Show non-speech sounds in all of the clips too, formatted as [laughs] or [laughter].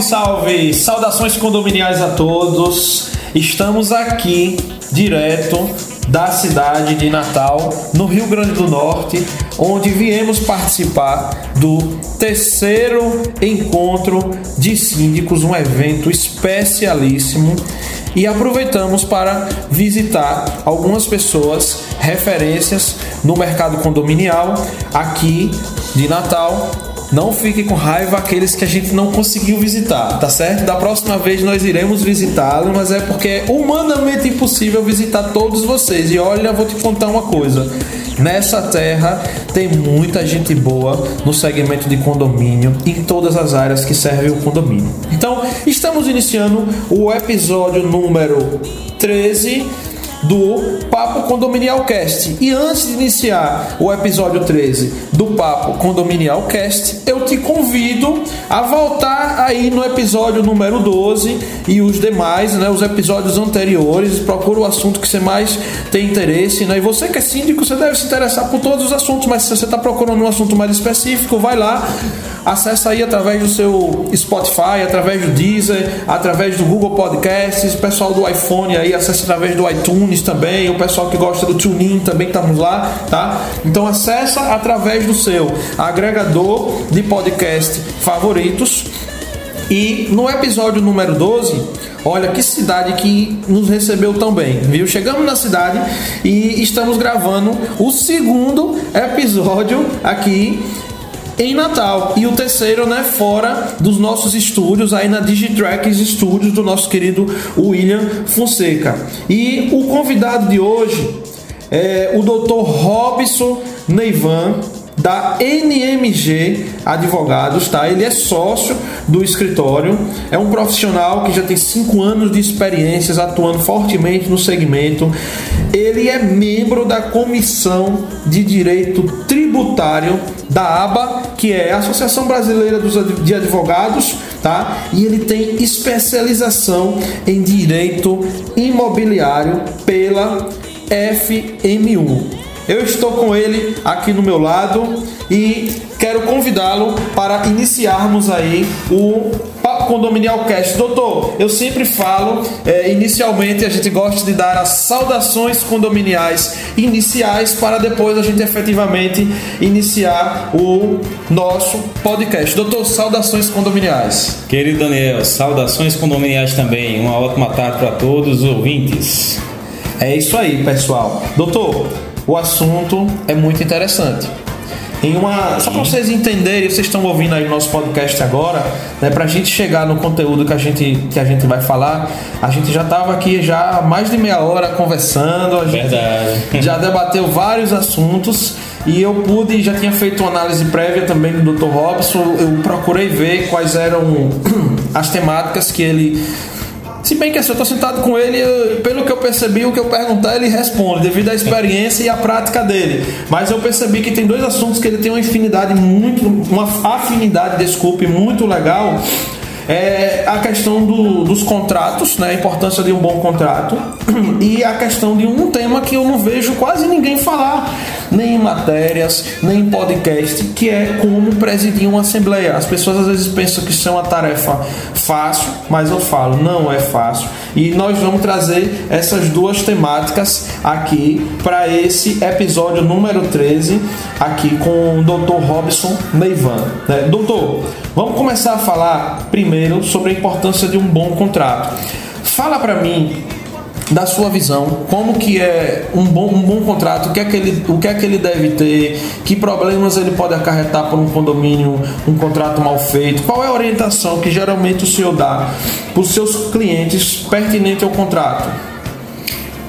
Salve, salve! Saudações condominiais a todos. Estamos aqui direto da cidade de Natal, no Rio Grande do Norte, onde viemos participar do terceiro encontro de síndicos, um evento especialíssimo. E aproveitamos para visitar algumas pessoas, referências no mercado condominial aqui de Natal, não fique com raiva aqueles que a gente não conseguiu visitar, tá certo? Da próxima vez nós iremos visitá-lo, mas é porque é humanamente impossível visitar todos vocês. E olha, vou te contar uma coisa. Nessa terra tem muita gente boa no segmento de condomínio, em todas as áreas que servem o condomínio. Então, estamos iniciando o episódio número 13 do Papo Condominial Cast. E antes de iniciar o episódio 13 do Papo Condominial Cast, eu te convido a voltar aí no episódio número 12 e os demais, né, os episódios anteriores. Procura o assunto que você mais tem interesse, né? E você que é síndico, você deve se interessar por todos os assuntos, mas se você está procurando um assunto mais específico, vai lá, acessa aí através do seu Spotify, através do Deezer, através do Google Podcasts, pessoal do iPhone aí, acessa através do iTunes também, o pessoal que gosta do TuneIn também estamos lá, tá? Então acessa através do seu agregador de podcast favoritos. E no episódio número 12, olha que cidade que nos recebeu tão bem, viu? Chegamos na cidade e estamos gravando o segundo episódio aqui em Natal. E o terceiro, né, fora dos nossos estúdios, aí na Digitracks Studios do nosso querido William Fonseca. E o convidado de hoje é o Dr. Robson Neivan, da NMG Advogados, tá? Ele é sócio do escritório, é um profissional que já tem cinco anos de experiências atuando fortemente no segmento. Ele é membro da Comissão de Direito Tributário da ABA, que é a Associação Brasileira de Advogados, tá? E ele tem especialização em direito imobiliário pela FMU. Eu estou com ele aqui no meu lado e quero convidá-lo para iniciarmos aí o Papo Condominial Cast. Doutor, eu sempre falo, é, inicialmente a gente gosta de dar as saudações condominiais iniciais para depois a gente efetivamente iniciar o nosso podcast. Doutor, saudações condominiais. Querido Daniel, saudações condominiais também. Uma ótima tarde para todos os ouvintes. É isso aí, pessoal. Doutor, o assunto é muito interessante. Em uma, só para vocês entenderem, vocês estão ouvindo aí o nosso podcast agora, né, para a gente chegar no conteúdo que a gente, que a gente vai falar, a gente já estava aqui já há mais de meia hora conversando, a gente Verdade. já debateu vários assuntos e eu pude, já tinha feito uma análise prévia também do Dr. Robson, eu procurei ver quais eram [clears throat] as temáticas que ele se bem que assim, eu estou sentado com ele, eu, pelo que eu percebi, o que eu perguntar ele responde, devido à experiência e à prática dele. Mas eu percebi que tem dois assuntos que ele tem uma afinidade muito, uma afinidade, desculpe, muito legal. É a questão do, dos contratos, né, a importância de um bom contrato, [clears throat] e a questão de um tema que eu não vejo quase ninguém falar, nem em matérias, nem em podcast, que é como presidir uma assembleia. As pessoas às vezes pensam que isso é uma tarefa fácil, mas eu falo, não é fácil. E nós vamos trazer essas duas temáticas aqui para esse episódio número 13, aqui com o Dr. Robson Neivan. Né? Doutor, vamos começar a falar primeiro sobre a importância de um bom contrato. Fala para mim da sua visão, como que é um bom, um bom contrato, o que, é que ele, o que é que ele deve ter, que problemas ele pode acarretar por um condomínio, um contrato mal feito, qual é a orientação que geralmente o senhor dá para os seus clientes pertinente ao contrato?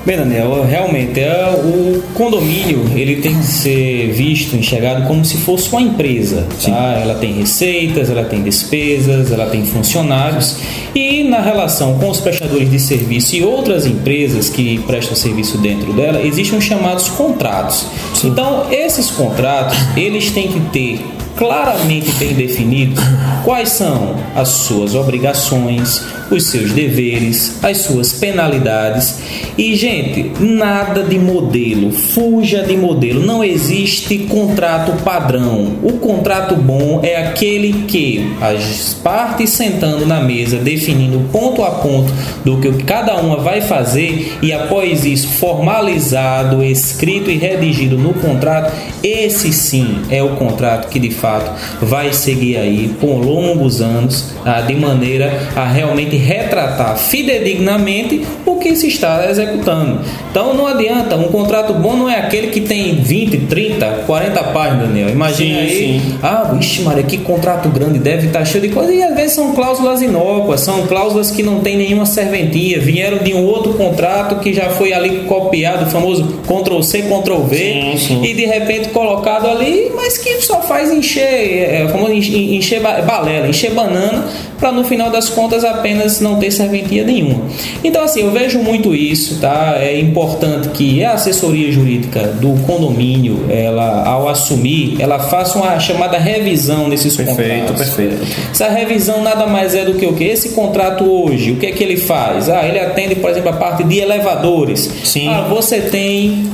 Bem, Daniel, realmente é, o condomínio ele tem que ser visto, enxergado como se fosse uma empresa. Tá? Ela tem receitas, ela tem despesas, ela tem funcionários E na relação com os prestadores de serviço e outras empresas que prestam serviço dentro dela, existem os chamados contratos. Então, esses contratos, eles têm que ter claramente bem definidos quais são as suas obrigações, os seus deveres, as suas penalidades. E, gente, nada de modelo, fuja de modelo. Não existe contrato padrão. O contrato bom é aquele que as partes sentando na mesa, definindo ponto a ponto do que cada uma vai fazer e após isso formalizado, escrito e redigido no contrato, esse sim é o contrato que de fato vai seguir aí por longos anos, tá? de maneira a realmente retratar fidedignamente o que se está executando. Então não adianta, um contrato bom não é aquele que tem 20, 30, 40 páginas, Daniel. Imagina aí, sim. ah, vixe, Maria, que contrato grande, deve estar cheio de coisa. E às vezes são cláusulas inócuas, são cláusulas que não tem nenhuma serventia, vieram de um outro contrato que já foi ali copiado, o famoso Ctrl C, Ctrl V, sim, sim. e de repente colocado ali, mas que só faz encher, é, famoso encher balela, encher banana, para no final das contas apenas não ter serventia nenhuma. Então assim, eu vejo muito isso, tá? É importante que a assessoria jurídica do condomínio, ela ao assumir, ela faça uma chamada revisão nesses perfeito, contratos. Perfeito, perfeito. Essa revisão nada mais é do que o que esse contrato hoje, o que é que ele faz? Ah, ele atende, por exemplo, a parte de elevadores. Sim. Ah, você tem,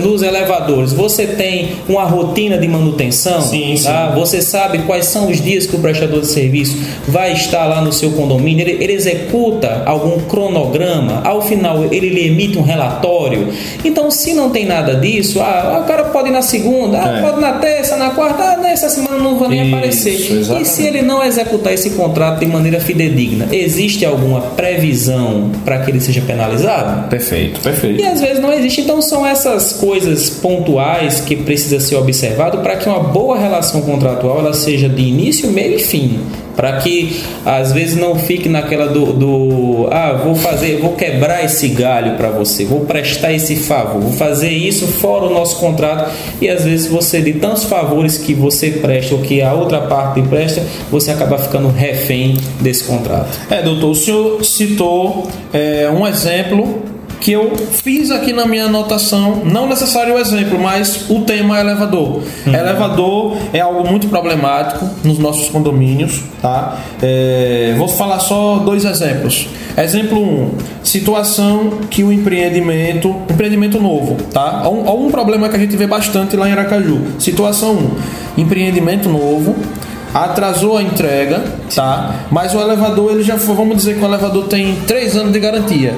nos elevadores, você tem uma rotina de manutenção. Sim, sim. Ah, você sabe quais são os dias que o prestador de serviço vai estar lá no seu condomínio, ele, ele executa algum cronograma, ao final ele lhe emite um relatório. Então, se não tem nada disso, ah, o cara pode ir na segunda, ah, é. pode na terça, na quarta, ah, nessa semana não vai nem Isso, aparecer. Exatamente. E se ele não executar esse contrato de maneira fidedigna, existe alguma previsão para que ele seja penalizado? Perfeito, perfeito. E às vezes não existe. Então são essas coisas pontuais que precisa ser observado para que uma boa relação contratual ela seja de início, meio e fim para que às vezes não fique naquela do, do, ah vou fazer vou quebrar esse galho para você vou prestar esse favor vou fazer isso fora o nosso contrato. E às vezes você de tantos favores que você presta ou que a outra parte presta você acaba ficando refém desse contrato. É doutor o senhor citou é, um exemplo que eu fiz aqui na minha anotação, não necessário o exemplo, mas o tema é elevador. Uhum. Elevador é algo muito problemático nos nossos condomínios, tá? É, vou falar só dois exemplos. Exemplo 1, um, situação que o empreendimento, empreendimento novo, tá? Um, um problema que a gente vê bastante lá em Aracaju. Situação 1, um, empreendimento novo, atrasou a entrega, tá? Mas o elevador, ele já foi, vamos dizer que o elevador tem 3 anos de garantia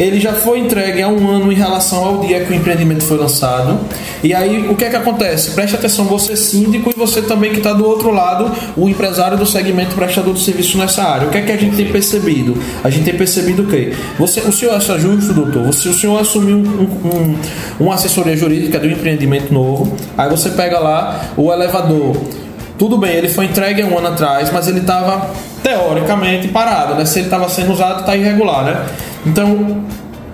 ele já foi entregue há um ano em relação ao dia que o empreendimento foi lançado. E aí, o que é que acontece? Preste atenção, você síndico e você também que está do outro lado, o empresário do segmento prestador de serviço nessa área. O que é que a gente tem percebido? A gente tem percebido o quê? Você, o senhor acha justo, doutor? Você, o senhor assumiu um, um, uma assessoria jurídica de um empreendimento novo, aí você pega lá o elevador. Tudo bem, ele foi entregue há um ano atrás, mas ele estava teoricamente parado, né? Se ele estava sendo usado, está irregular, né? Então,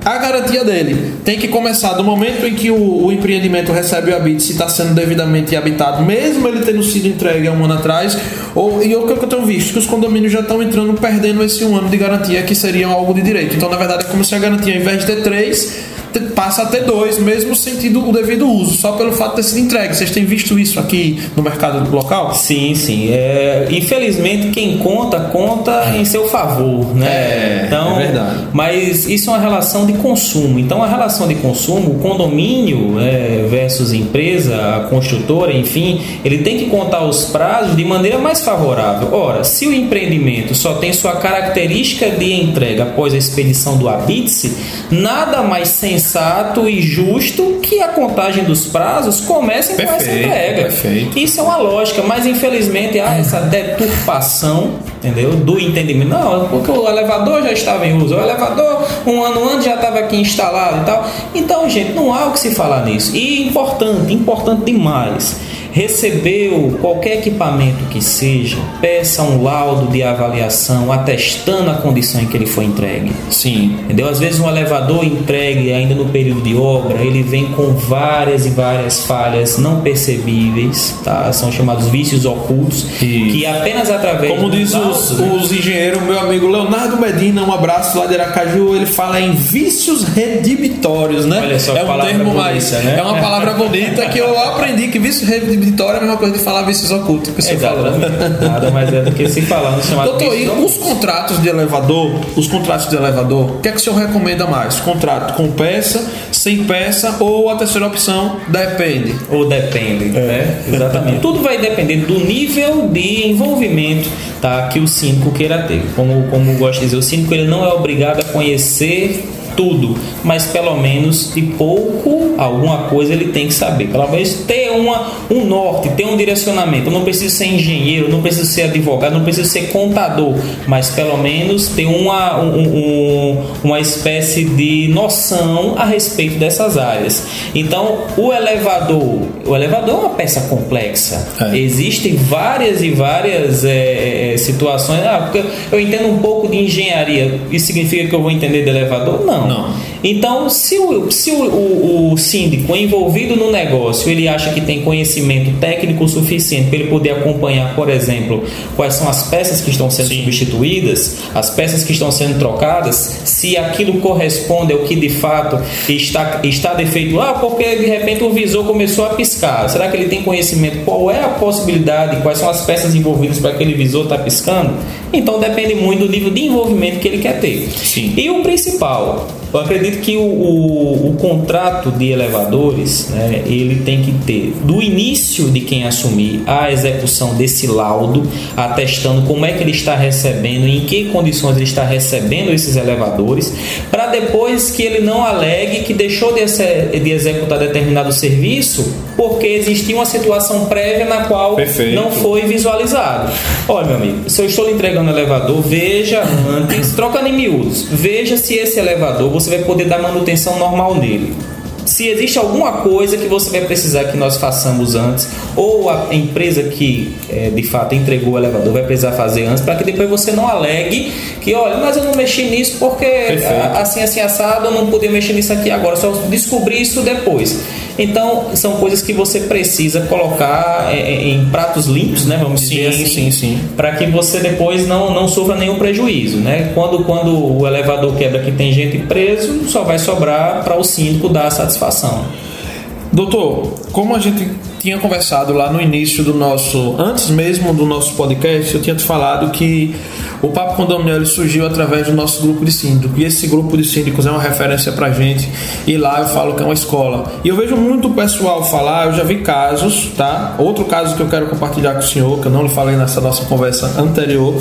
a garantia dele tem que começar do momento em que o, o empreendimento recebe o habite, se está sendo devidamente habitado, mesmo ele tendo sido entregue há um ano atrás, ou, e o que eu tenho visto, que os condomínios já estão entrando perdendo esse um ano de garantia, que seria algo de direito. Então, na verdade, é como se a garantia, ao invés de ter três, passa a ter dois, mesmo sentido o devido uso, só pelo fato de ter sido entregue. Vocês têm visto isso aqui no mercado local? Sim, sim. É, infelizmente, quem conta, conta em seu favor, né? É, então, é verdade. Mas isso é uma relação de consumo. Então, a relação de consumo, o condomínio é, versus empresa, a construtora, enfim, ele tem que contar os prazos de maneira mais favorável. Ora, se o empreendimento só tem sua característica de entrega após a expedição do habite nada mais sensato sensato e justo que a contagem dos prazos comece com essa entrega. Perfeito. Isso é uma lógica, mas infelizmente há essa deturpação, entendeu? Do entendimento. Não, porque o elevador já estava em uso, o elevador um ano antes já estava aqui instalado e tal. Então, gente, não há o que se falar nisso. E importante, importante demais recebeu qualquer equipamento que seja, peça um laudo de avaliação atestando a condição em que ele foi entregue. Sim. Entendeu? Às vezes um elevador entregue ainda no período de obra, ele vem com várias e várias falhas não percebíveis, tá? São chamados vícios ocultos, Isso. que apenas através Como diz os, né? os engenheiros, meu amigo Leonardo Medina, um abraço lá de Aracaju, ele fala em vícios redibitórios, né? Olha só é um termo bonita, mais. né? É uma palavra bonita que eu aprendi que vício redibitório é a mesma coisa de falar vícios ocultos que você falou. Exatamente. Nada mais é do que se falar no chamado Doutor, e os contratos de elevador, os contratos de elevador, o que é que o senhor recomenda mais? Contrato com peça, sem peça ou a terceira opção? Depende. Ou depende, né? Exatamente. Tudo vai depender do nível de envolvimento tá, que o síndico queira ter. Como, como eu gosto de dizer, o síndico ele não é obrigado a conhecer tudo, mas pelo menos de pouco alguma coisa ele tem que saber. Pelo menos ter uma, um norte, ter um direcionamento. Eu não preciso ser engenheiro, não preciso ser advogado, não preciso ser contador, mas pelo menos ter uma, um- um- uma espécie de noção a respeito dessas áreas. Então, o elevador, o elevador é uma peça complexa. É. Existem várias e várias é, é, situações. Ah, porque eu entendo um pouco de engenharia. Isso significa que eu vou entender de elevador? Não. Não. Então, se o, se o, o, o síndico envolvido no negócio, ele acha que tem conhecimento técnico suficiente para ele poder acompanhar, por exemplo, quais são as peças que estão sendo substituídas, as peças que estão sendo trocadas, se aquilo corresponde ao que de fato está, está defeito. Ah, porque de repente o visor começou a piscar. Será que ele tem conhecimento? Qual é a possibilidade? Quais são as peças envolvidas para aquele visor estar piscando? Então depende muito do nível de envolvimento que ele quer ter. Sim. E o principal, eu acredito que o, o, o contrato de elevadores, né, ele tem que ter do início de quem assumir a execução desse laudo, atestando como é que ele está recebendo, em que condições ele está recebendo esses elevadores, para depois que ele não alegue que deixou de, de executar determinado serviço porque existia uma situação prévia na qual Perfeito. não foi visualizado. Olha, meu amigo, se eu estou lhe entregando um elevador, veja antes, trocando em miúdos, veja se esse elevador você vai poder dar manutenção normal nele. Se existe alguma coisa que você vai precisar que nós façamos antes, ou a empresa que eh, de fato entregou o elevador vai precisar fazer antes, para que depois você não alegue que, olha, mas eu não mexi nisso porque Perfeito. assim, assim, assado, eu não podia mexer nisso aqui agora, só descobri isso depois. Então, são coisas que você precisa colocar eh, eh, em pratos limpos, né? Vamos dizer Sim, assim, sim, sim. para que você depois não, não sofra nenhum prejuízo, né? Quando, quando o elevador quebra que tem gente preso, só vai sobrar para o síndico dar a satisfação. Doutor, como a gente tinha conversado lá no início do nosso, antes mesmo do nosso podcast, eu tinha te falado que o Papo Condominial ele surgiu através do nosso grupo de síndicos. E esse grupo de síndicos é uma referência pra gente. E lá eu falo que é uma escola. E eu vejo muito pessoal falar, eu já vi casos, tá? Outro caso que eu quero compartilhar com o senhor, que eu não lhe falei nessa nossa conversa anterior,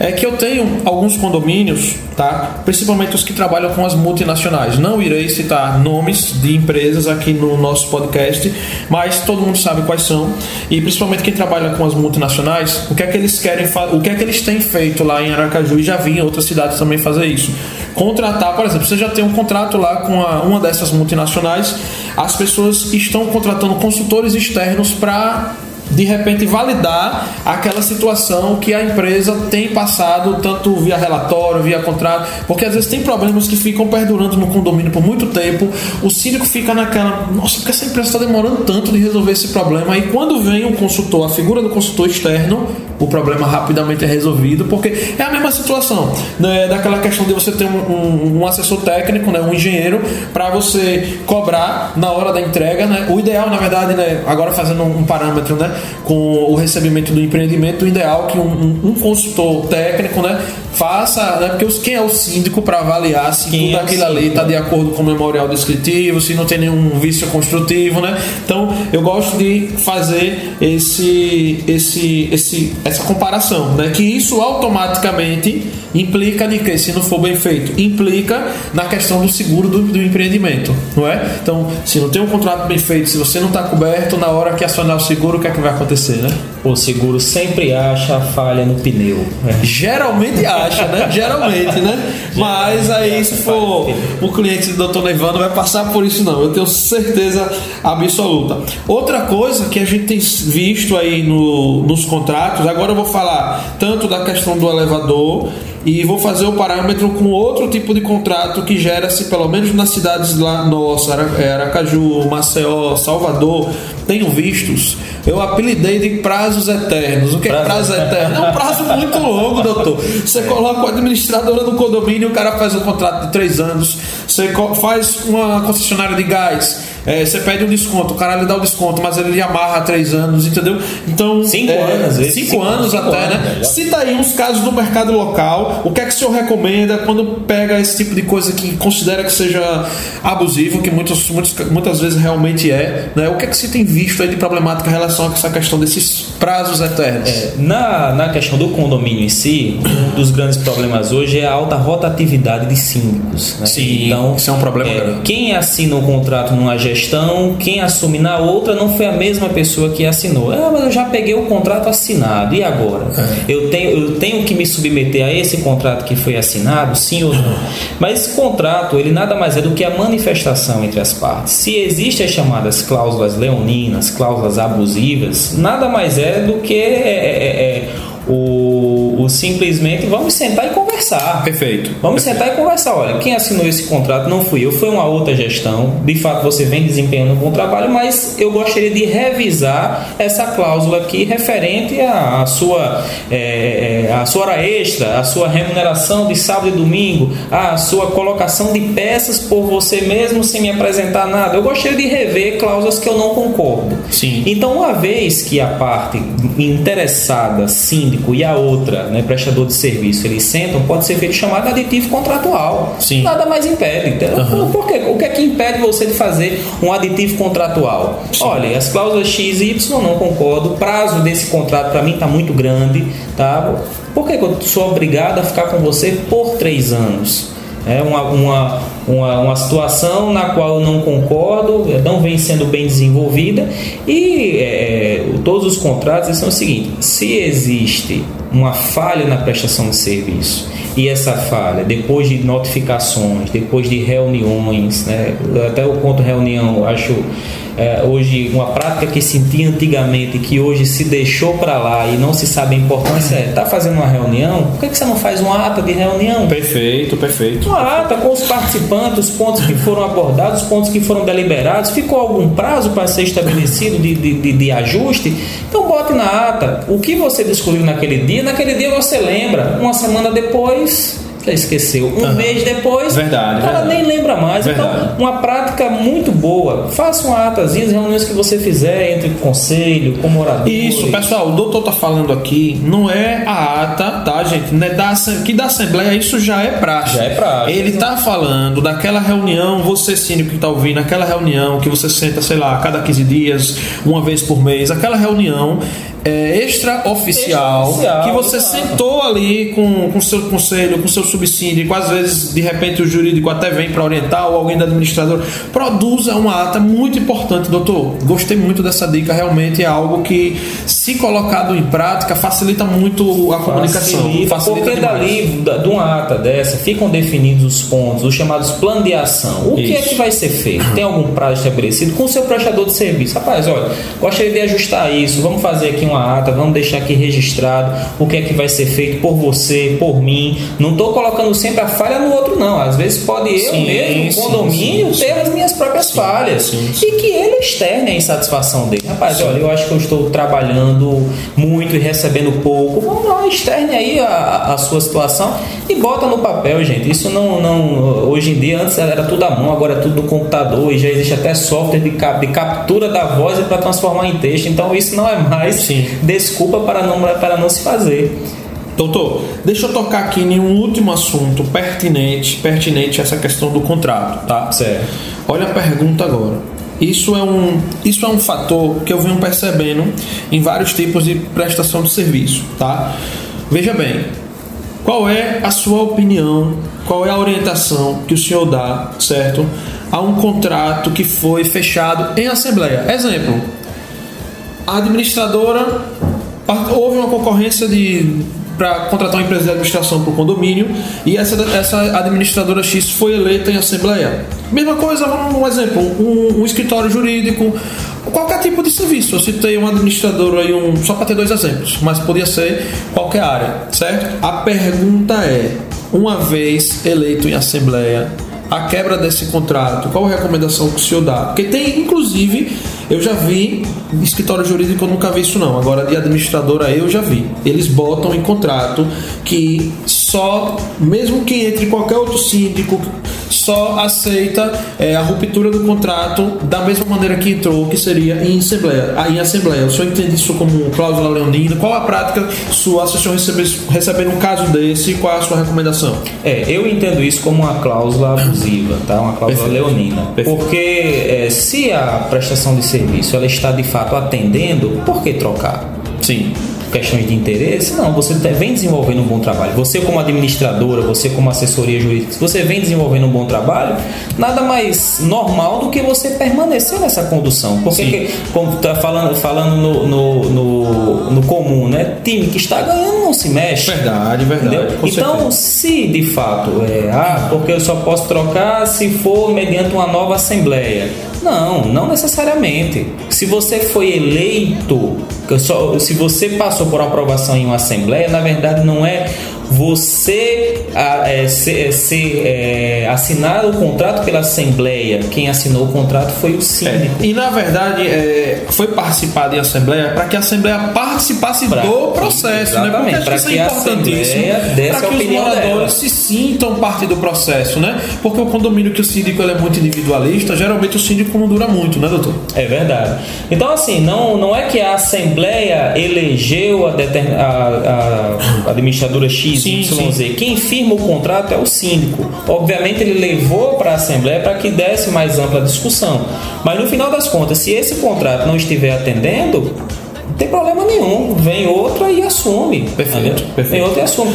é que eu tenho alguns condomínios, tá? Principalmente os que trabalham com as multinacionais. Não irei citar nomes de empresas aqui no nosso podcast, mas todo mundo sabe quais são. E principalmente quem trabalha com as multinacionais, o que é que eles querem, o que é que eles têm feito lá em Aracaju e já vi em outras cidades também fazer isso. Contratar, por exemplo, você já tem um contrato lá com a- uma dessas multinacionais, as pessoas estão contratando consultores externos para de repente validar aquela situação que a empresa tem passado, tanto via relatório, via contrato, porque às vezes tem problemas que ficam perdurando no condomínio por muito tempo. O síndico fica naquela, nossa, porque essa empresa está demorando tanto de resolver esse problema. E quando vem um consultor, a figura do consultor externo, o problema rapidamente é resolvido, porque é a mesma situação, né? daquela questão de você ter um, um- um assessor técnico, né? um engenheiro, para você cobrar na hora da entrega. Né? O ideal, na verdade, né? agora fazendo um parâmetro né? Com o recebimento do empreendimento, o ideal é que um, um- um consultor técnico né? Faça, né? porque os, quem é o síndico para avaliar se Quem tudo é aquilo ali está de acordo com o memorial descritivo, se não tem nenhum vício construtivo, né? Então eu gosto de fazer esse, esse, esse, essa comparação, né? Que isso automaticamente implica de que, se não for bem feito, implica na questão do seguro do, do empreendimento, não é? Então, se não tem um contrato bem feito, se você não está coberto, na hora que acionar o seguro, o que é que vai acontecer, né? O seguro sempre acha a falha no pneu. Geralmente acha, né? Geralmente, né? [laughs] Mas aí, se for o cliente do Dr. Nevando, vai passar por isso, não. Eu tenho certeza absoluta. Outra coisa que a gente tem visto aí no, nos contratos, agora eu vou falar tanto da questão do elevador e vou fazer o parâmetro com outro tipo de contrato que gera-se, pelo menos nas cidades lá nossa, Aracaju, Maceió, Salvador, tenho vistos. Eu apelidei de prazos eternos. O que é prazo eterno? É um prazo muito longo, doutor. Você coloca o administradora do condomínio, o cara faz um contrato de três anos. Você faz uma concessionária de gás é, você pede um desconto, o cara lhe dá o desconto, mas ele lhe amarra há três anos, entendeu? Então. Cinco é, anos. Cinco, cinco anos cinco até, anos, né? Cita aí uns casos do mercado local. O que é que o senhor recomenda quando pega esse tipo de coisa que considera que seja abusivo, que muitas, muitas, muitas vezes realmente é, né? O que é que você tem visto aí de problemática em relação a essa questão desses prazos eternos? É, na, na questão do condomínio em si, um dos grandes problemas hoje é a alta rotatividade de síndicos. Né? Sim, então, isso é um problema é, Quem assina um contrato numa gestão, quem assume na outra não foi a mesma pessoa que assinou. Ah, mas eu já peguei o contrato assinado, e agora? É. Eu, tenho, eu tenho que me submeter a esse contrato que foi assinado, sim ou não? Mas esse contrato, ele nada mais é do que a manifestação entre as partes. Se existem as chamadas cláusulas leoninas, cláusulas abusivas, nada mais é do que é, é, é, é o, o, simplesmente vamos sentar e conversar. Perfeito. Vamos Perfeito. sentar e conversar. Olha, quem assinou esse contrato não fui eu, foi uma outra gestão. De fato, você vem desempenhando um bom trabalho, mas eu gostaria de revisar essa cláusula aqui referente à, à sua, é, é, à sua hora extra, à sua remuneração de sábado e domingo, à sua colocação de peças por você mesmo sem me apresentar nada. Eu gostaria de rever cláusulas que eu não concordo. Sim. Então, uma vez que a parte interessada, síndico, e a outra, né, prestador de serviço, eles sentam, pode ser feito chamado aditivo contratual. Sim. Nada mais impede. Então, uhum. por quê? O que é que impede você de fazer um aditivo contratual? Sim. Olha, as cláusulas X e Y não concordo, o prazo desse contrato para mim está muito grande, tá? Por que eu sou obrigado a ficar com você por três anos? É uma, uma, uma, uma, situação na qual eu não concordo, não vem sendo bem desenvolvida. E é, todos os contratos são o seguinte: se existe uma falha na prestação de serviço e essa falha, depois de notificações, depois de reuniões, né, até o ponto reunião, acho é, hoje uma prática que sentia antigamente que hoje se deixou para lá e não se sabe a importância é tá fazendo uma reunião? Por que, que você não faz uma ata de reunião? Perfeito perfeito. Uma ata com os participantes os pontos que foram abordados os pontos que foram deliberados. Ficou algum prazo para ser estabelecido de, de, de, de ajuste? Então bote na ata. O que você discutiu naquele dia naquele dia você lembra. Uma semana depois esqueceu. Um uhum. mês depois, verdade, o cara verdade. nem lembra mais. Então, verdade. Então, uma prática muito boa. Faça uma atazinha, as reuniões que você fizer entre conselho, com moradores. Isso, pessoal, o doutor tá falando aqui, não é a ata, tá, gente? Não é da, que da Assembleia isso já é prática. Já é prática. Ele tá falando daquela reunião, você síndico que tá ouvindo, aquela reunião que você senta, sei lá, a cada 15 dias, uma vez por mês, aquela reunião é, extra-oficial extra que você exato. sentou ali com o seu conselho, com seu subsídio, às vezes de repente o jurídico até vem para orientar ou alguém da administradora, produza uma ata muito importante, doutor. Gostei muito dessa dica, realmente é algo que, se colocado em prática, facilita muito a comunicação. Facilita, facilita porque demais. dali, de uma ata dessa, ficam definidos os pontos, os chamados planos de ação. O Isso. que é que vai ser feito? Tem algum prazo estabelecido com o seu prestador de serviço? Rapaz, olha, gostaria de ajustar isso, vamos fazer aqui uma ata, vamos deixar aqui registrado o que é que vai ser feito por você, por mim. Não estou colocando sempre a falha no outro, não. Às vezes pode eu sim, mesmo, sim, condomínio, sim, ter as minhas próprias falhas. E que ele externe a insatisfação dele. Rapaz, olha, eu acho que eu estou trabalhando muito e recebendo pouco. Vamos lá, externe aí a, a sua situação e bota no papel, gente. Isso não, não. Hoje em dia, antes era tudo à mão, agora é tudo no computador e já existe até software de, cap, de captura da voz para transformar em texto. Então isso não é mais Sim desculpa para não, para não se fazer. Doutor, deixa eu tocar aqui em um último assunto pertinente, pertinente a essa questão do contrato, tá? Certo. Olha a pergunta agora. Isso é um, isso é um fator que eu venho percebendo em vários tipos de prestação de serviço, tá? Veja bem, qual é a sua opinião, qual é a orientação que o senhor dá, certo? A um contrato que foi fechado em assembleia. Exemplo, a administradora houve uma concorrência de para contratar uma empresa de administração para o condomínio e essa, essa administradora X foi eleita em assembleia. Mesma coisa, um exemplo, um, um escritório jurídico, qualquer tipo de serviço. Eu citei um administrador aí, um, só para ter dois exemplos, mas podia ser qualquer área, certo? A pergunta é: uma vez eleito em assembleia, a quebra desse contrato, qual a recomendação que o senhor dá? Porque tem, inclusive, eu já vi, escritório jurídico eu nunca vi isso não, agora de administradora eu já vi. Eles botam em contrato que só, mesmo que entre qualquer outro síndico, só aceita é, a ruptura do contrato da mesma maneira que entrou, que seria em assembleia. Ah, em assembleia. O senhor entende isso como cláusula leonina? Qual a prática sua se o senhor receber, receber um caso desse? Qual a sua recomendação? É, eu entendo isso como uma cláusula abusiva, tá? Uma cláusula Perfeito. leonina. Perfeito. Porque é, se a prestação de serviço ela está de fato atendendo, por que trocar? Sim questões de interesse. Não, você vem desenvolvendo um bom trabalho. Você, como administradora, você, como assessoria jurídica, se você vem desenvolvendo um bom trabalho, nada mais normal do que você permanecer nessa condução. Porque, que, como está falando, falando no, no, no, no, comum, né? Time que está ganhando não se mexe. Verdade, verdade. Então, certeza. se de fato é, ah, porque eu só posso trocar se for mediante uma nova assembleia. Não, não necessariamente. Se você foi eleito, se você passou por aprovação em uma assembleia, na verdade não é você é, se, se, é, assinar o contrato pela Assembleia, quem assinou o contrato foi o síndico. É, e na verdade é, foi participado em Assembleia para que a Assembleia participasse pra, do processo, exatamente, né? Para que, que é a Assembleia para que os moradores dela. se sintam parte do processo, né? Porque o condomínio que o síndico é muito individualista, geralmente o síndico não dura muito, né, doutor? É verdade. Então, assim, não, não é que a Assembleia elegeu a, a, a administradora X sim, YZ. Sim. Quem firma o contrato é o síndico. Obviamente ele levou para a Assembleia para que desse mais ampla discussão. Mas no final das contas, se esse contrato não estiver atendendo, não tem problema nenhum. Vem outra e assume. Perfeito. perfeito. Vem outra e assume.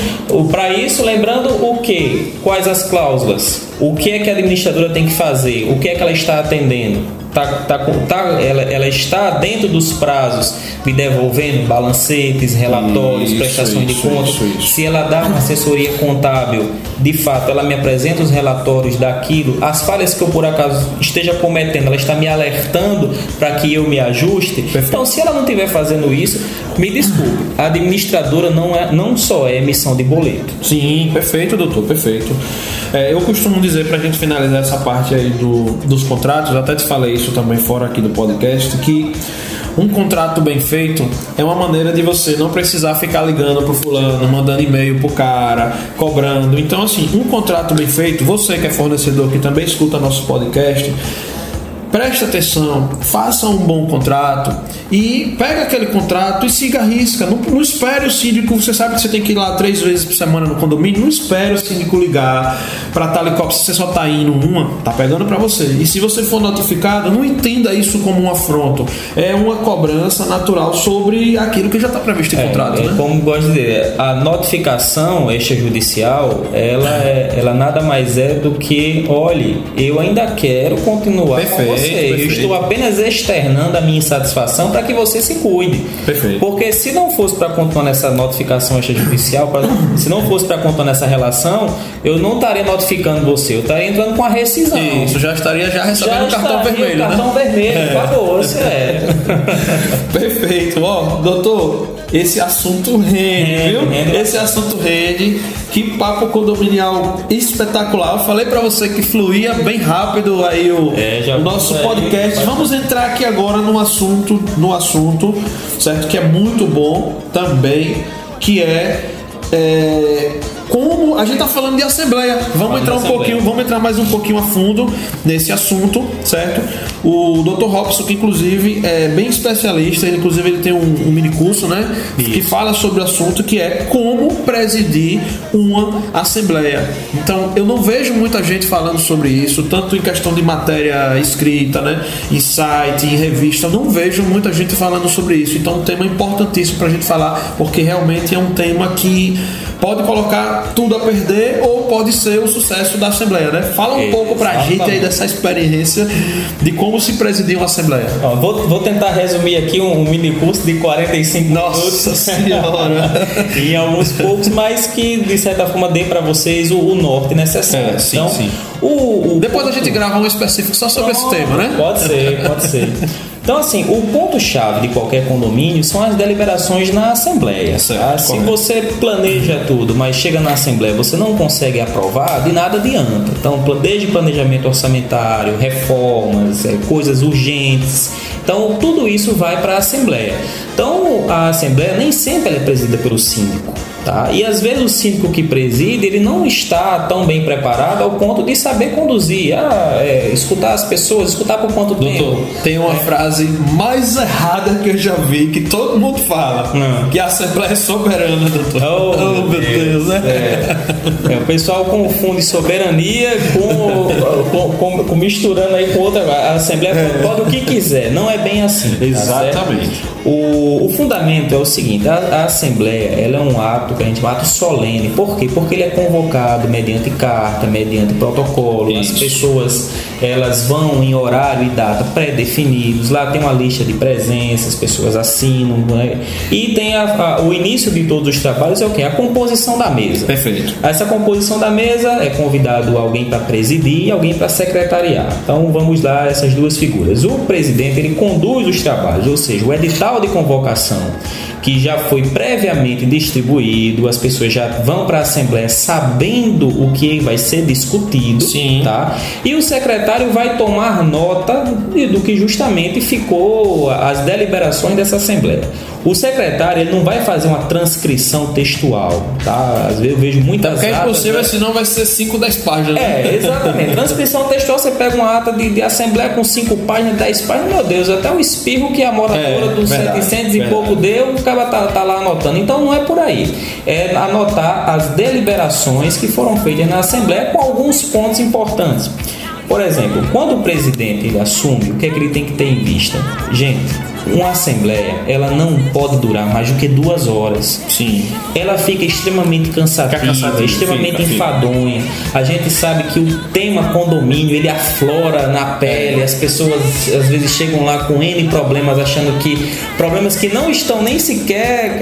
Para isso, lembrando o que? Quais as cláusulas? O que é que a administradora tem que fazer? O que é que ela está atendendo? Tá, tá, tá, ela, ela está dentro dos prazos me devolvendo balancetes, relatórios, isso, prestações isso, de contas. Isso, Se ela dá uma assessoria contábil, de fato, ela me apresenta os relatórios daquilo, as falhas que eu por acaso esteja cometendo, ela está me alertando para que eu me ajuste. Perfeito. Então, se ela não estiver fazendo isso, me desculpe, a administradora não, é, não só é emissão de boleto. Sim, perfeito, doutor, perfeito. É, eu costumo dizer para a gente finalizar essa parte aí do, dos contratos, até te falei isso também fora aqui do podcast, que um contrato bem feito é uma maneira de você não precisar ficar ligando pro fulano, mandando e-mail pro cara, cobrando. Então, assim, um contrato bem feito, você que é fornecedor que também escuta nosso podcast, preste atenção, faça um bom contrato e pega aquele contrato e siga a risca. Não, não espere o síndico, você sabe que você tem que ir lá três vezes por semana no condomínio, não espere o síndico ligar para tal e qual, se você só tá indo uma, tá pegando para você. E se você for notificado, não entenda isso como um afronto. É uma cobrança natural sobre aquilo que já está previsto em é, contrato. É, né? Como gosto de dizer, a notificação extrajudicial, ela, é, ela nada mais é do que, olhe, eu ainda quero continuar Perfeito. Você Perfeito. Eu estou apenas externando a minha insatisfação para que você se cuide. Perfeito. Porque se não fosse para contar nessa notificação extrajudicial, pra, [laughs] se não fosse para contar nessa relação, eu não estaria notificando você, eu estaria entrando com a rescisão. Isso, já estaria já recebendo já o cartão vermelho, o cartão né? vermelho, é. acabou, você é. [laughs] Perfeito. Ó, doutor, esse assunto rende, viu? Rende. Esse assunto rende. Que papo condominial espetacular. Eu falei para você que fluía bem rápido aí o, é, o nosso podcast. Vamos entrar aqui agora no assunto, no assunto, certo? Que é muito bom também, que é, é como a gente está falando de assembleia. Vamos entrar um assembleia. pouquinho, vamos entrar mais um pouquinho a fundo nesse assunto, certo? O Dr. Robson, que inclusive é bem especialista, ele, inclusive ele tem um, um mini curso, né? Isso. Que fala sobre o assunto que é como presidir uma assembleia. Então, eu não vejo muita gente falando sobre isso, tanto em questão de matéria escrita, né? Em site, em revista, eu não vejo muita gente falando sobre isso. Então, um tema importantíssimo para a gente falar, porque realmente é um tema que pode colocar tudo a perder ou pode ser o sucesso da Assembleia, né? Fala um É, pouco pra exatamente. gente aí dessa experiência de como se presidir uma Assembleia. Ó, vou, vou tentar resumir aqui um, um mini curso de 45 Nossa minutos. [laughs] Senhora! [laughs] em alguns poucos, mas que de certa forma dê para vocês o, o norte necessário. É, sim, então, sim. O, o Depois a gente grava um específico só sobre esse tema, né? Pode ser, pode ser. [laughs] Então, assim, o ponto-chave de qualquer condomínio são as deliberações na Assembleia. Certo, tá? Se correto. você planeja tudo, mas chega na Assembleia você não consegue aprovar, de nada adianta. Então, desde planejamento orçamentário, reformas, é, coisas urgentes. Então, tudo isso vai para a Assembleia. Então, a Assembleia nem sempre é presidida pelo síndico. Tá? E às vezes o síndico que preside ele não está tão bem preparado ao ponto de saber conduzir, ah, é, escutar as pessoas, escutar por quanto Doutor, tempo. tem uma frase mais errada que eu já vi, que todo mundo fala. Hum. Que a Assembleia é soberana, doutor. Oh, [laughs] meu Deus, né? É. É, o pessoal confunde soberania com, com- com- com- misturando aí com outra. A Assembleia pode o que quiser, não é bem assim. tá Exatamente. certo? O, o fundamento é o seguinte: a, a Assembleia ela é um ato que a gente chama ato solene. Por quê? Porque ele é convocado mediante carta, mediante protocolo. As Isso. pessoas elas vão em horário e data pré-definidos. Lá tem uma lista de presença, as pessoas assinam. né? E tem a- a- o início de todos os trabalhos é o quê? A composição da mesa. Perfeito. Essa composição da mesa é convidado alguém para presidir e alguém para secretariar. Então vamos lá essas duas figuras. O presidente ele conduz os trabalhos, ou seja, o edital de convocação que já foi previamente distribuído, as pessoas já vão para a assembleia sabendo o que vai ser discutido, Sim. tá? E o secretário vai tomar nota do que justamente ficou as deliberações dessa assembleia. O secretário ele não vai fazer uma transcrição textual, tá? Às vezes eu vejo muitas Porque é impossível, né? senão vai ser 5, 10 páginas. né? É, exatamente. [laughs] Transcrição textual, você pega uma ata de, de assembleia com 5 páginas, 10 páginas, meu Deus, até um espirro que a moradora É, dos verdade, 700 e verdade. pouco deu, o cara tá, tá lá anotando. Então não é por aí. É anotar as deliberações que foram feitas na assembleia com alguns pontos importantes. Por exemplo, quando o presidente assume, o que é que ele tem que ter em vista? Gente, uma assembleia, ela não pode durar mais do que duas horas Sim. ela fica extremamente cansativa, Fica cansativa, extremamente fica, fica. enfadonha. A gente sabe que o tema condomínio ele aflora na pele, as pessoas às vezes chegam lá com N problemas, achando que problemas que não estão nem sequer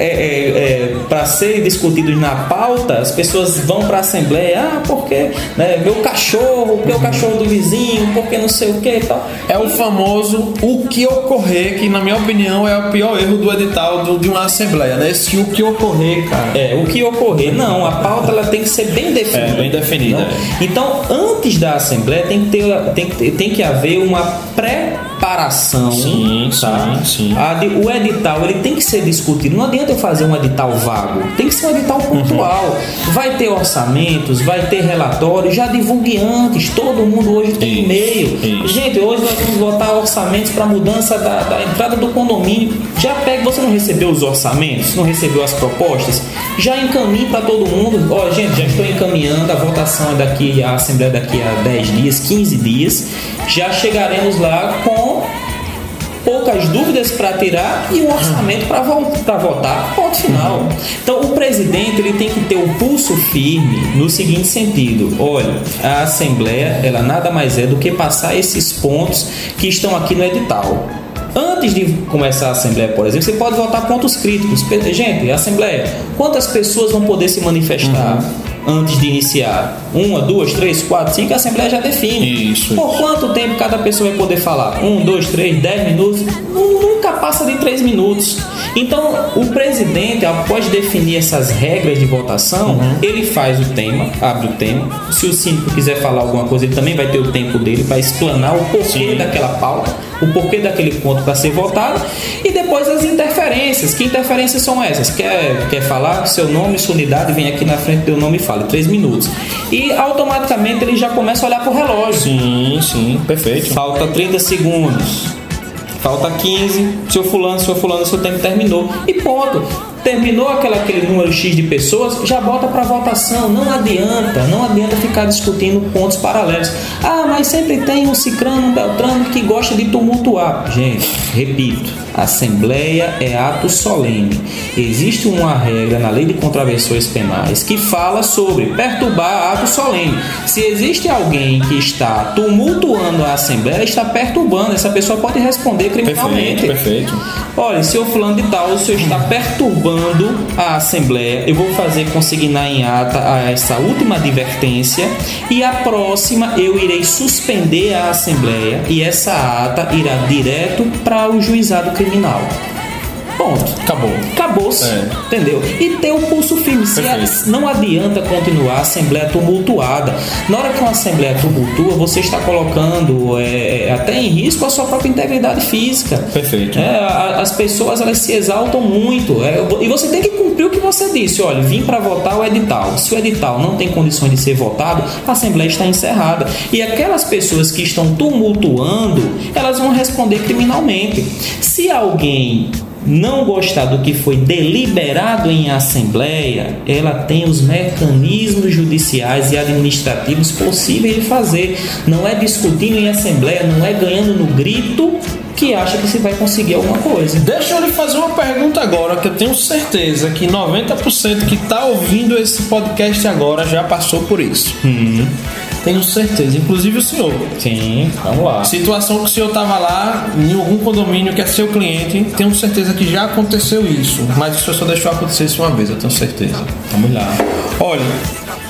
para serem discutidos na pauta, as pessoas vão para a assembleia, ah, porque né, meu cachorro, porque o cachorro do vizinho, porque não sei o que e tal. É o famoso o que ocorrer, que na minha opinião é o pior erro do edital do- de uma assembleia, né? Esse o que ocorrer, cara. É, o que ocorrer. Não, a pauta ela tem que ser bem definida. É, bem definida, Não? Então, antes da Assembleia, tem que, ter, tem, que ter- tem que haver uma preparação. Sim, tá? sim, sim. A o edital ele tem que ser discutido. Não adianta eu fazer um edital vago. Tem que ser um edital pontual. Vai ter orçamentos, vai ter relatórios. Já divulgue antes. Todo mundo hoje tem e-mail. Gente, hoje nós vamos botar orçamentos para mudança da, da entrada do condomínio. Já pega, você não recebeu os orçamentos, não recebeu as propostas, já encaminhe para todo mundo. Ó, gente, já estou encaminhando, a votação é daqui, a assembleia é daqui a 10 dias, 15 dias. Já chegaremos lá com poucas dúvidas para tirar e um orçamento para votar. Ponto final. Então o presidente ele tem que ter o pulso firme no seguinte sentido: olha, a Assembleia ela nada mais é do que passar esses pontos que estão aqui no edital. Antes de começar a Assembleia, por exemplo, você pode votar pontos críticos. Pe- Gente, Assembleia, quantas pessoas vão poder se manifestar antes de iniciar? Uma, duas, três, quatro, cinco, a Assembleia já define. Isso, Por quanto tempo cada pessoa vai poder falar? Um, dois, três, dez minutos? Nu- Nunca passa de três minutos. Então, o presidente, após definir essas regras de votação, ele faz o tema, abre o tema. Se o síndico quiser falar alguma coisa, ele também vai ter o tempo dele para explanar o porquê daquela pauta, o porquê daquele ponto para ser votado. E depois as interferências. Que interferências são essas? Quer, quer falar seu nome, sua unidade, vem aqui na frente do nome e fale. Três minutos. E automaticamente ele já começa a olhar para o relógio. Sim, sim, perfeito. Falta 30 segundos. Falta 15. Seu fulano, seu fulano, seu tempo terminou. E ponto. Terminou aquela, aquele número X de pessoas, já bota para votação. Não adianta, não adianta ficar discutindo pontos paralelos. Ah, mas sempre tem um cicrano, um beltrano que gosta de tumultuar. Gente, repito, Assembleia é ato solene. Existe uma regra na lei de contravenções penais que fala sobre perturbar ato solene. Se existe alguém que está tumultuando a Assembleia, está perturbando, essa pessoa pode responder criminalmente. Perfeito, perfeito. Olha, senhor fulano de tal, o senhor está perturbando a Assembleia, eu vou fazer consignar em ata essa última advertência e a próxima eu irei suspender a Assembleia e essa ata irá direto para o juizado criminal. Ponto. Acabou. Acabou-se. É. Entendeu? E ter o pulso firme. Se a- não adianta continuar a Assembleia tumultuada. Na hora que uma Assembleia tumultua, você está colocando é, é, até em risco a sua própria integridade física. Perfeito. É, a- as pessoas elas se exaltam muito. É, e você tem que cumprir o que você disse. Olha, vim para votar o edital. Se o edital não tem condições de ser votado, a Assembleia está encerrada. E aquelas pessoas que estão tumultuando, elas vão responder criminalmente. Se alguém não gostar do que foi deliberado em assembleia, ela tem os mecanismos judiciais e administrativos possíveis de fazer. Não é discutindo em assembleia, não é ganhando no grito que acha que se vai conseguir alguma coisa. Deixa eu lhe fazer uma pergunta agora, que eu tenho certeza que 90% que está ouvindo esse podcast agora já passou por isso. Tenho certeza, inclusive o senhor. Sim, vamos lá. Situação que o senhor estava lá em algum condomínio que é seu cliente, tenho certeza que já aconteceu isso, mas o senhor só deixou acontecer isso uma vez, eu tenho certeza. Vamos lá. Olha,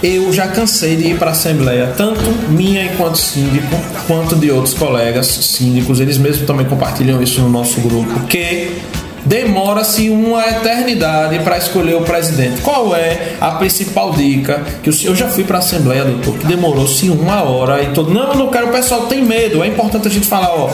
eu já cansei de ir para a Assembleia, tanto minha enquanto síndico, quanto de outros colegas síndicos, eles mesmos também compartilham isso no nosso grupo, que demora-se uma eternidade para escolher o presidente. Qual é a principal dica que o senhor já fui para a Assembleia, doutor, que demorou-se uma hora e todo. Não, não quero, o pessoal tem medo. É importante a gente falar, ó.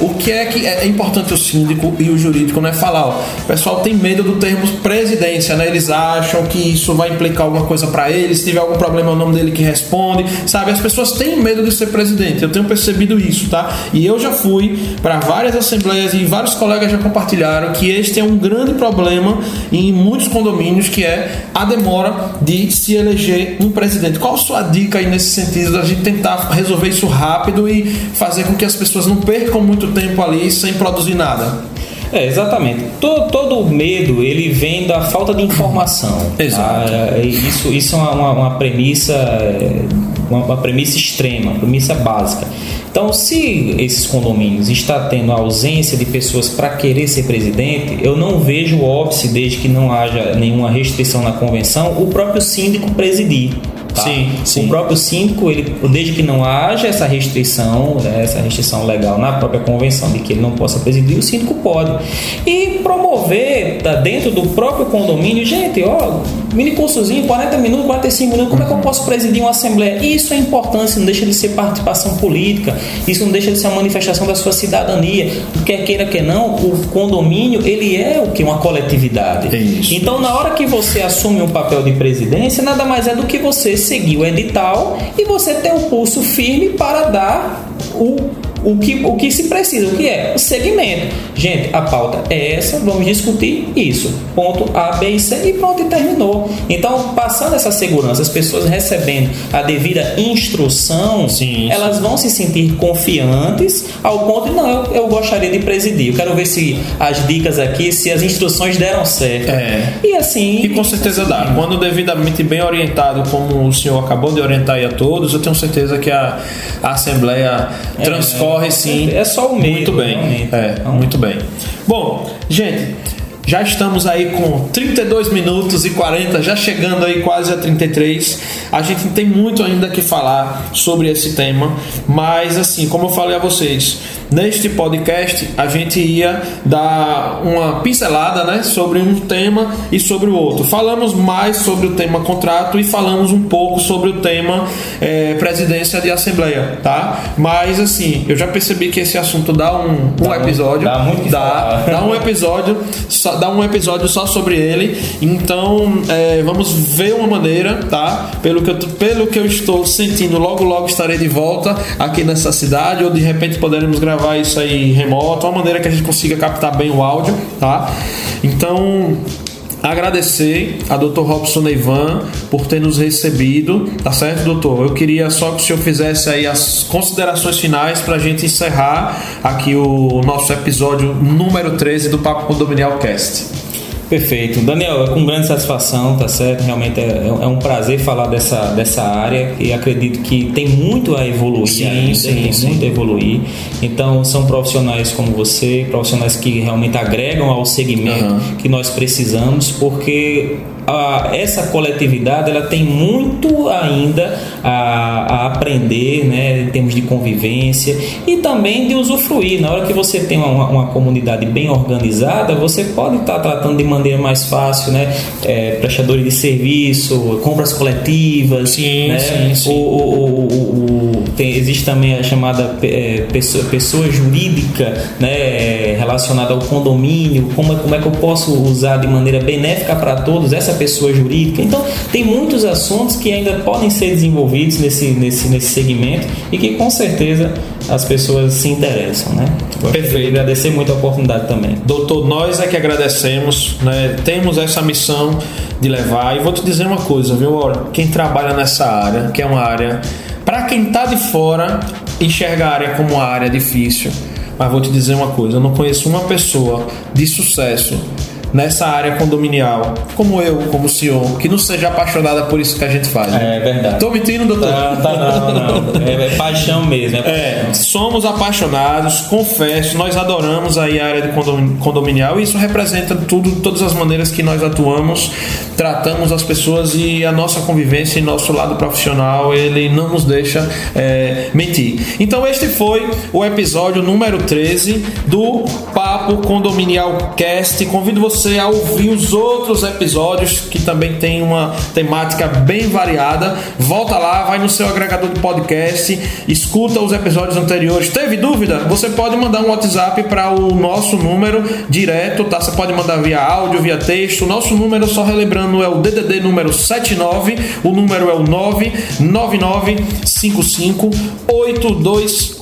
O que é que é importante o síndico e o jurídico, né? Falar, ó, o pessoal tem medo do termo presidência, né? Eles acham que isso vai implicar alguma coisa para eles, se tiver algum problema é o nome dele que responde, sabe? As pessoas têm medo de ser presidente. Eu tenho percebido isso, tá? E eu já fui para várias assembleias e vários colegas já compartilharam que este é um grande problema em muitos condomínios, que é a demora de se eleger um presidente. Qual a sua dica aí nesse sentido da gente tentar resolver isso rápido e fazer com que as pessoas não percam muito tempo ali sem produzir nada? É, exatamente. Todo, todo medo ele vem da falta de informação. Exato. tá? É, Isso, isso é uma, uma- premissa, é, uma, premissa extrema, uma premissa básica. Então, se esses condomínios está tendo ausência de pessoas para querer ser presidente, eu não vejo óbice desde que não haja nenhuma restrição na convenção, o próprio síndico presidir. Tá? Sim, sim. O próprio síndico, ele, desde que não haja essa restrição, né, essa restrição legal na própria convenção de que ele não possa presidir, o síndico pode. E promover tá, dentro do próprio condomínio, gente, ó, mini cursozinho, 40 minutos, 45 minutos, como é que eu posso presidir uma assembleia? Isso é importante, isso não deixa de ser participação política, isso não deixa de ser uma manifestação da sua cidadania. Quer queira, quer não, o condomínio, ele é o que? Uma coletividade. É isso. Então, na hora que você assume um papel de presidência, nada mais é do que você seguir o edital e você ter o pulso firme para dar o, o, que, o que se precisa, o que é? O segmento. Gente, a pauta é essa, vamos discutir isso. Ponto A, B e C e pronto, e terminou. Então, passando essa segurança, as pessoas recebendo a devida instrução, Sim, elas vão se sentir confiantes ao ponto de, não, eu, eu gostaria de presidir. Eu quero ver se as dicas aqui, se as instruções deram certo. É. E assim. E com certeza dá. Quando devidamente bem orientado, como o senhor acabou de orientar aí a todos, eu tenho certeza que a, a Assembleia transcorre sim. é só o medo, Muito bem. realmente. É, Então- muito bem. Bom, gente. Já estamos aí com 32 minutos e 40, já chegando aí quase a 33. A gente tem muito ainda que falar sobre esse tema, mas assim, como eu falei a vocês, neste podcast a gente ia dar uma pincelada, né, sobre um tema e sobre o outro. Falamos mais sobre o tema contrato e falamos um pouco sobre o tema eh, presidência de assembleia, tá? Mas assim, eu já percebi que esse assunto dá um, um Dá episódio, dá muito dá, dá um episódio, só, dá um episódio só sobre ele. Então, é, vamos ver uma maneira, tá? Pelo que, eu, pelo que eu estou sentindo, logo logo estarei de volta aqui nessa cidade, ou de repente poderemos gravar isso aí remoto, uma maneira que a gente consiga captar bem o áudio, tá? Então, agradecer a Dr. Robson Neivan por ter nos recebido, tá certo, doutor? Eu queria só que o senhor fizesse aí as considerações finais para a gente encerrar aqui o nosso episódio número 13 do Papo Condominial Cast. Perfeito. Daniel, é com grande satisfação, tá certo? Realmente é, é um prazer falar dessa, dessa área e acredito que tem muito a evoluir sim, ainda, sim, tem sim. muito a evoluir. Então, são profissionais como você, profissionais que realmente agregam ao segmento Aham. que nós precisamos, porque a- essa coletividade ela tem muito ainda a, a aprender, né, em termos de convivência e também de usufruir. Na hora que você tem uma, uma comunidade bem organizada, você pode estar tratando de maneira mais fácil, né, é, prestadores de serviço, compras coletivas, Sim, né, sim, sim. o- o- o- o- o- tem- existe também a chamada é, pessoa, pessoa jurídica né, é, relacionada ao condomínio, como, é- como é que eu posso usar de maneira benéfica para todos essa pessoa jurídica. Então, tem muitos assuntos que ainda podem ser desenvolvidos nesse, nesse, nesse segmento e que com certeza as pessoas se interessam. Né? Gostaria Perfeito. agradecer muito a oportunidade também. Doutor, nós é que agradecemos, né? Temos essa missão de levar. E vou te dizer uma coisa, viu? Ora, quem trabalha nessa área, que é uma área. Para quem tá de fora, enxerga a área como uma área difícil. Mas vou te dizer uma coisa: eu não conheço uma pessoa de sucesso nessa área condominial, como eu, como o senhor, que não seja apaixonada por isso que a gente faz. né? É verdade. Tô mentindo, doutor? Tá, tá, não, não. É, é paixão mesmo. É É, somos apaixonados, confesso, nós adoramos aí a área de condomi- condominial e isso representa tudo, todas as maneiras que nós atuamos, tratamos as pessoas e a nossa convivência e nosso lado profissional, ele não nos deixa é, mentir. Então este foi o episódio número 13 do Papo Condominial Cast. Convido você a ouvir os outros episódios que também tem uma temática bem variada. Volta lá, vai no seu agregador de podcast, escuta os episódios anteriores. Teve dúvida? Você pode mandar um WhatsApp para o nosso número direto, tá? Você pode mandar via áudio, via texto. Nosso número, só relembrando, é o DDD número 79. O número é o 999558246.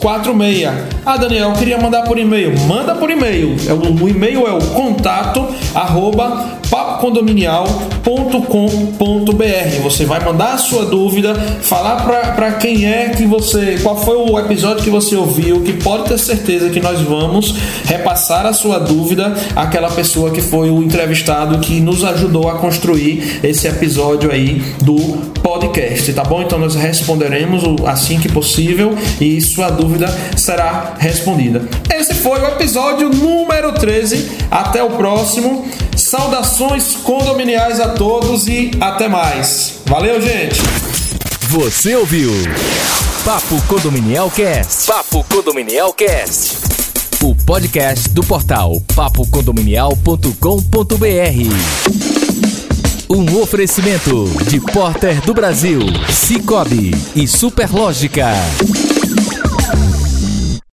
Ah, Daniel, eu queria mandar por e-mail. Manda por e-mail. É o e-mail é o contato arroba papocondominial.com.br. Você vai mandar a sua dúvida, falar para quem é que você, qual foi o episódio que você ouviu, que pode ter certeza que nós vamos repassar a sua dúvida àquela pessoa que foi o entrevistado que nos ajudou a construir esse episódio aí do podcast, tá bom? Então nós responderemos assim que possível e sua dúvida será respondida. Esse foi o episódio número 13. Até o próximo. Saudações condominiais a todos e até mais. Valeu, gente! Você ouviu Papo Condominial Cast, Papo Condominial Cast. o podcast do portal papocondominial.com.br. Um oferecimento de Porter do Brasil, Cicobi e Superlógica.